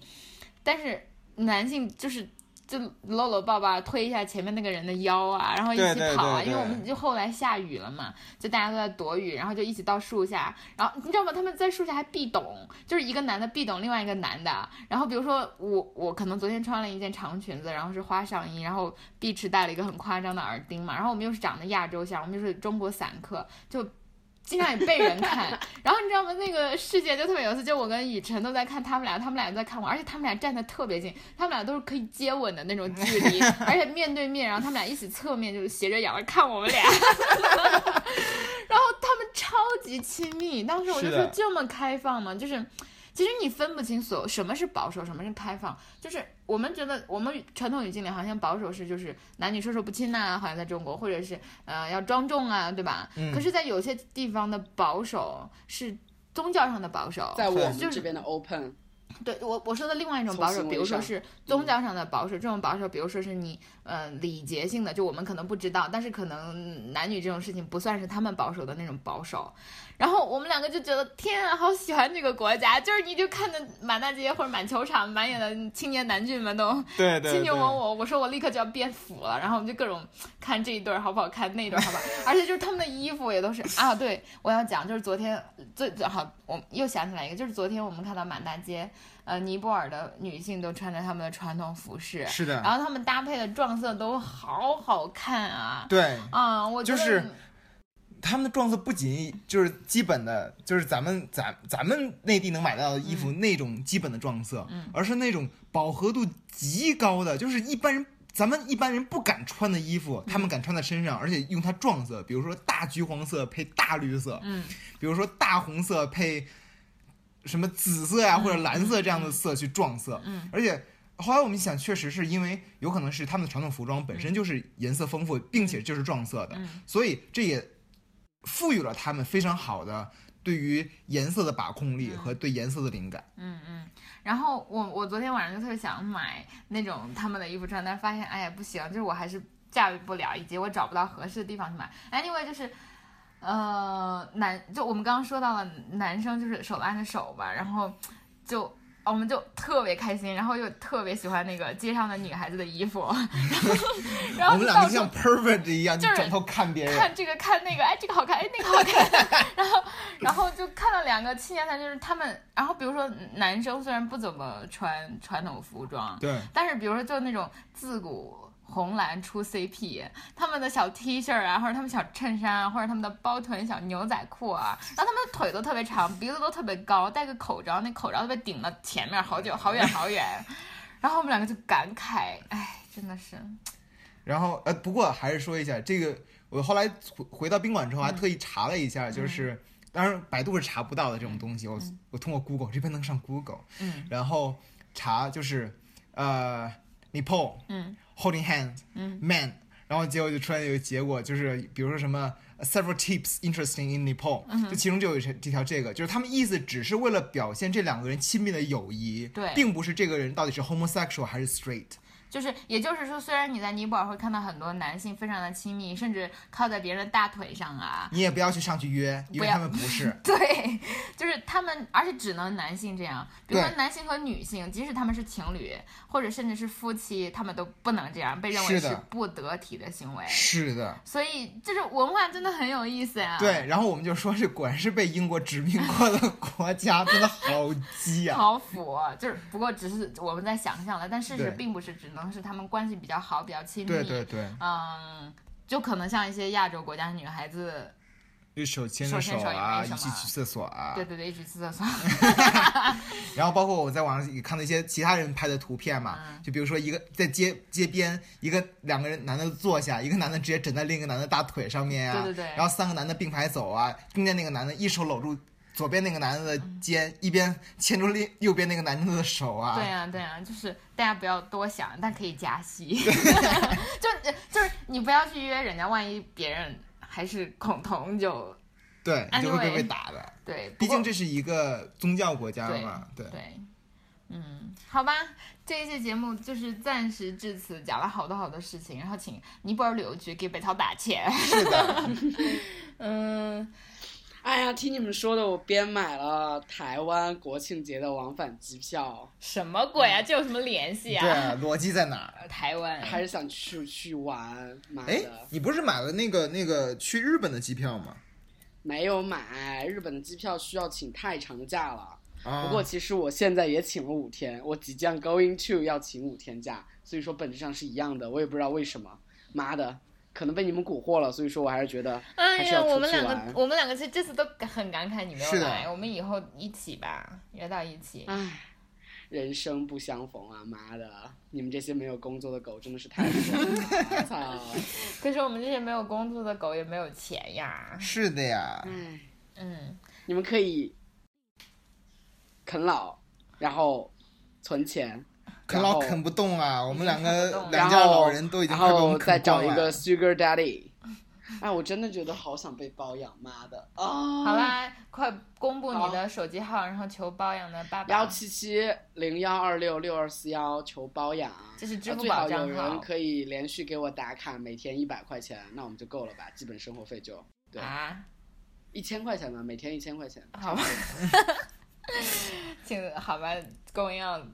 但是男性就是就搂搂抱抱，推一下前面那个人的腰啊，然后一起跑啊，对对因为我们就后来下雨了嘛，就大家都在躲雨，然后就一起到树下，然后你知道吗？他们在树下还壁咚，就是一个男的壁咚另外一个男的，然后比如说我我可能昨天穿了一件长裙子，然后是花上衣，然后碧池戴了一个很夸张的耳钉嘛，然后我们又是长得亚洲像，我们又是中国散客，就。经常也被人看，然后你知道吗？那个世界就特别有意思，就我跟雨辰都在看他们俩，他们俩在看我，而且他们俩站的特别近，他们俩都是可以接吻的那种距离，而且面对面，然后他们俩一起侧面就是斜着仰着看我们俩，然后他们超级亲密。当时我就说这么开放吗？就是。其实你分不清所什么是保守，什么是开放。就是我们觉得我们传统语境里好像保守是就是男女授受不亲呐、好像在中国，或者是呃要庄重啊，对吧？嗯可是，在有些地方的保守是宗教上的保守，在我们这边的 open，对我我说的另外一种保守，比如说是宗教上的保守，这种保守，比如说是你呃礼节性的，就我们可能不知道，但是可能男女这种事情不算是他们保守的那种保守。然后我们两个就觉得天啊，好喜欢这个国家，就是你就看着满大街或者满球场满眼的青年男俊们都对对卿卿我我，我说我立刻就要变腐了，然后我们就各种看这一对儿好不好看，那一对儿好不好，而且就是他们的衣服也都是啊，对我要讲就是昨天最最好，我又想起来一个，就是昨天我们看到满大街，呃，尼泊尔的女性都穿着他们的传统服饰，是的，然后他们搭配的撞色都好好看啊，对。啊，我觉得就是他们的撞色不仅就是基本的，就是咱们咱咱们内地能买到的衣服那种基本的撞色，嗯。而是那种饱和度极高的，就是一般人咱们一般人不敢穿的衣服，他们敢穿在身上，而且用它撞色，比如说大橘黄色配大绿色，嗯，比如说大红色配什么紫色呀、或者蓝色这样的色去撞色，嗯，而且后来我们想，确实是因为有可能是他们的传统服装本身就是颜色丰富，并且就是撞色的，嗯。所以这也赋予了他们非常好的对于颜色的把控力和对颜色的灵感。嗯嗯，然后我我昨天晚上就特别想买那种他们的衣服穿，但是发现哎呀不行，就是我还是驾驭不了，以及我找不到合适的地方去买。Anyway，就是呃男就我们刚刚说到了男生就是手拉着手吧，然后就。我们就特别开心，然后又特别喜欢那个街上的女孩子的衣服，然后 然后我们两个就像 perfect 一样，就是转头看别人。看这个看那个，哎，这个好看，哎，那个好看，然后然后就看到两个青年男，就是他们，然后比如说男生虽然不怎么穿传统服装，对，但是比如说就那种自古红蓝出 CP，他们的小 T 恤啊，或者他们小衬衫啊，或者他们的包臀小牛仔裤啊，然后他们的腿都特别长，鼻子都特别高，戴个口罩，那口罩都被顶到前面好久好远好远，然后我们两个就感慨，哎，真的是，然后呃，不过还是说一下这个，我后来回回到宾馆之后还特意查了一下，就是当然百度是查不到的这种东西，我我通过 Google 这边能上 Google，嗯。然后查就是呃 Nepal 嗯 holding hands 嗯。man，然后结果就出来有个结果，就是比如说什么 several tips interesting in Nepal，、嗯就其中就有这这条这个，就是他们意思只是为了表现这两个人亲密的友谊，对。并不是这个人到底是 homosexual 还是 straight。就是，也就是说，虽然你在尼泊尔会看到很多男性非常的亲密，甚至靠在别人的大腿上啊，你也不要去上去约，因为他们不是。对，就是他们，而且只能男性这样。比如说男性和女性，即使他们是情侣或者甚至是夫妻，他们都不能这样，被认为是不得体的行为。是的，所以，就是文化真的很有意思呀。对。然后我们就说，是果然是被英国殖民过的 国家，真的好鸡啊！好腐，就是不过只是我们在想象了，但事实并不是，只能是他们关系比较好，比较亲密。对对对，嗯，就可能像一些亚洲国家的女孩子，就手牵着手牵手也啊，一起去厕所啊。对对对，一起去厕所。然后包括我在网上也看到一些其他人拍的图片嘛，嗯就比如说一个在街街边，一个两个人男的坐下，一个男的直接枕在另一个男的大腿上面啊，对对对然后三个男的并排走啊，中间那个男的一手搂住左边那个男的的肩，一边牵住另右边那个男的的手啊，对呀、对呀、就是大家不要多想，但可以加戏。就就是你不要去约人家，万一别人还是恐同就对，你就会被被打的。对。毕竟这是一个宗教国家嘛，对。对，嗯，好吧，这一期节目就是暂时至此，讲了好多好多事情，然后请尼泊尔旅游局给北超打钱。是的，嗯，哎呀，听你们说的，我边买了台湾国庆节的往返机票，什么鬼啊？这有什么联系对啊？啊，逻辑在哪台湾还是想去去玩，妈哎的，你不是买了那个那个去日本的机票吗？没有买日本的机票需要请太长假了。啊，不过其实我现在也请了五天，我即将 going to 要请五天假，所以说本质上是一样的，我也不知道为什么，妈的，可能被你们蛊惑了，所以说我还是觉得哎呀，还是要出我们两个，。我们两个其实这次都很感慨你没有来，我们以后一起吧，约到一起。唉，人生不相逢啊，妈的，你们这些没有工作的狗真的是太爽了，操！可是我们这些没有工作的狗也没有钱呀。是的呀，唉，嗯，你们可以啃老，然后存钱，啃老啃不动啊！我们两个 两家老人都已经然快被我再啃光了找一个。Sugar Daddy。哎，我真的觉得好想被包养，妈的啊！好，啦，快公布你的手机号，然后求包养的爸爸。幺七七零幺二六六二四幺求包养。这是支付啊最好有宝账号人可以连续给我打卡，每天一百块钱，那我们就够了吧？基本生活费就对啊。一千块钱吧，每天一千块钱。好吧，请好吧，Going on